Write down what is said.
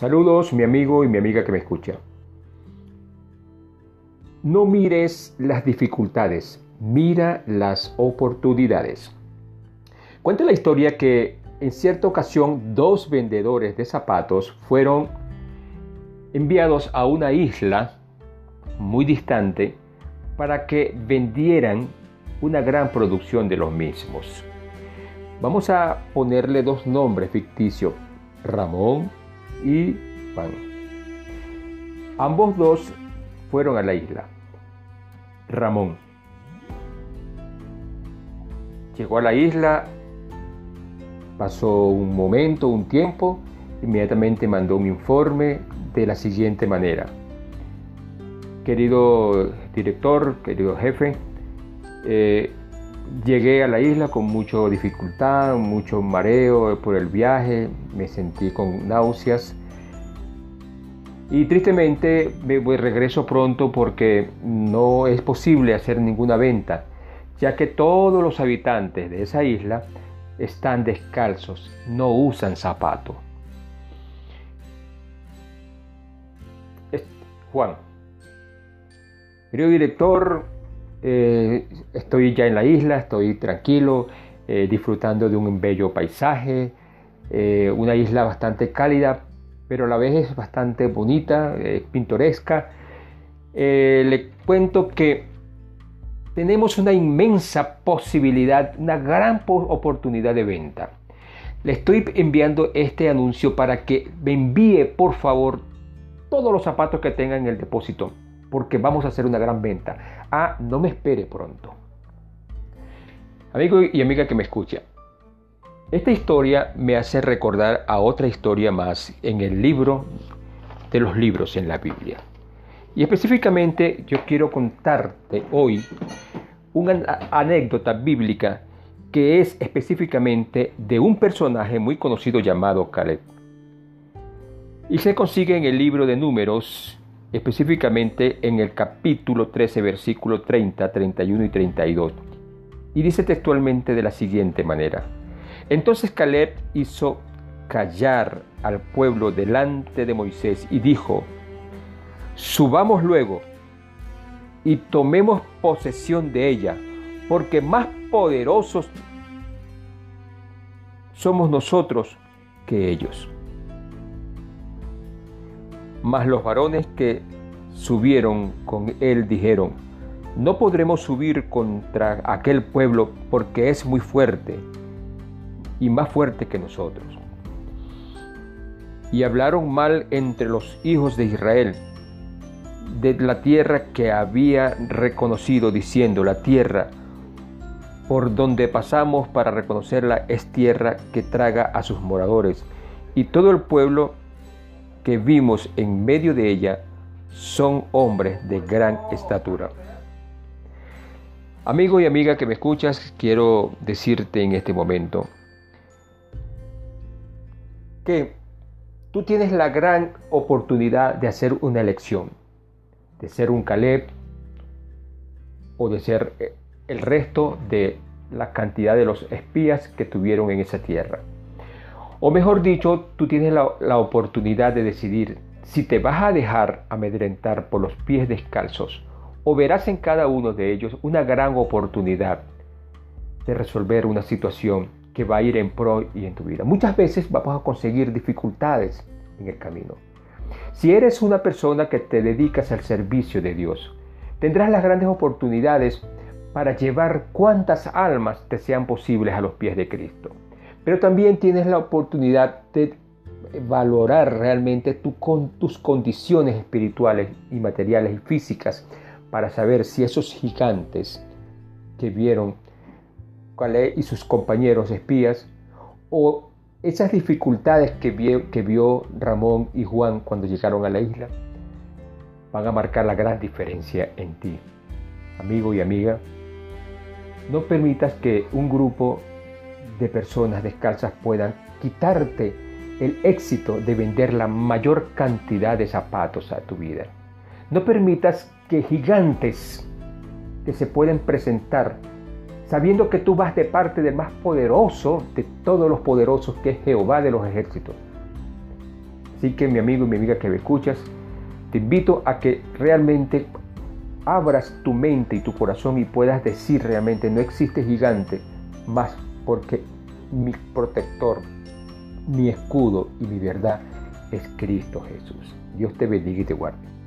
Saludos mi amigo y mi amiga que me escucha. No mires las dificultades, mira las oportunidades. Cuenta la historia que en cierta ocasión dos vendedores de zapatos fueron enviados a una isla muy distante para que vendieran una gran producción de los mismos. Vamos a ponerle dos nombres ficticios, Ramón y Juan. Ambos dos fueron a la isla. Ramón llegó a la isla, pasó un momento, un tiempo, inmediatamente mandó un informe de la siguiente manera. Querido director, querido jefe, eh, llegué a la isla con mucha dificultad, mucho mareo por el viaje, me sentí con náuseas y tristemente me regreso pronto porque no es posible hacer ninguna venta, ya que todos los habitantes de esa isla están descalzos, no usan zapato. Juan, querido director, eh, estoy ya en la isla, estoy tranquilo, eh, disfrutando de un bello paisaje, eh, una isla bastante cálida, pero a la vez es bastante bonita, pintoresca. le cuento que tenemos una inmensa posibilidad, una gran oportunidad de venta. Le estoy enviando este anuncio para que me envíe por favor todos los zapatos que tenga en el depósito, porque vamos a hacer una gran venta. Ah, no me espere pronto. Amigo y amiga que me escucha, esta historia me hace recordar a otra historia más en el libro de los libros en la Biblia. Y específicamente yo quiero contarte hoy una anécdota bíblica que es específicamente de un personaje muy conocido llamado Caleb. Y se consigue en el libro de números, específicamente en el capítulo 13, versículo 30, 31 y 32. Y dice textualmente de la siguiente manera. Entonces Caleb hizo callar al pueblo delante de Moisés y dijo, subamos luego y tomemos posesión de ella, porque más poderosos somos nosotros que ellos. Mas los varones que subieron con él dijeron, no podremos subir contra aquel pueblo porque es muy fuerte y más fuerte que nosotros. Y hablaron mal entre los hijos de Israel de la tierra que había reconocido, diciendo, la tierra por donde pasamos para reconocerla es tierra que traga a sus moradores. Y todo el pueblo que vimos en medio de ella son hombres de gran estatura. Amigo y amiga que me escuchas, quiero decirte en este momento que tú tienes la gran oportunidad de hacer una elección, de ser un Caleb o de ser eh, el resto de la cantidad de los espías que tuvieron en esa tierra. O mejor dicho, tú tienes la, oportunidad de decidir si te vas a dejar amedrentar por los pies descalzos o verás en cada uno de ellos una gran oportunidad de resolver una situación que va a ir en pro y en tu vida. Muchas veces vamos a conseguir dificultades en el camino. Si eres una persona que te dedicas al servicio de Dios, tendrás las grandes oportunidades para llevar cuantas almas te sean posibles a los pies de Cristo pero también tienes la oportunidad de valorar realmente tus condiciones espirituales y materiales y físicas para saber si esos gigantes que vieron Caleb y sus compañeros espías o esas dificultades que vio Ramón y Juan cuando llegaron a la isla van a marcar la gran diferencia en ti. Amigo y amiga, no permitas que un grupo de personas descalzas puedan quitarte el éxito de vender la mayor cantidad de zapatos a tu vida. No permitas que gigantes que se pueden presentar sabiendo que tú vas de parte del más poderoso de todos los poderosos que es Jehová de los ejércitos. Así que mi amigo y mi amiga que me escuchas, te invito a que realmente abras tu mente y tu corazón y puedas decir realmente no existe gigante más porque mi protector, mi escudo y mi verdad es Cristo Jesús. Dios te bendiga y te guarde.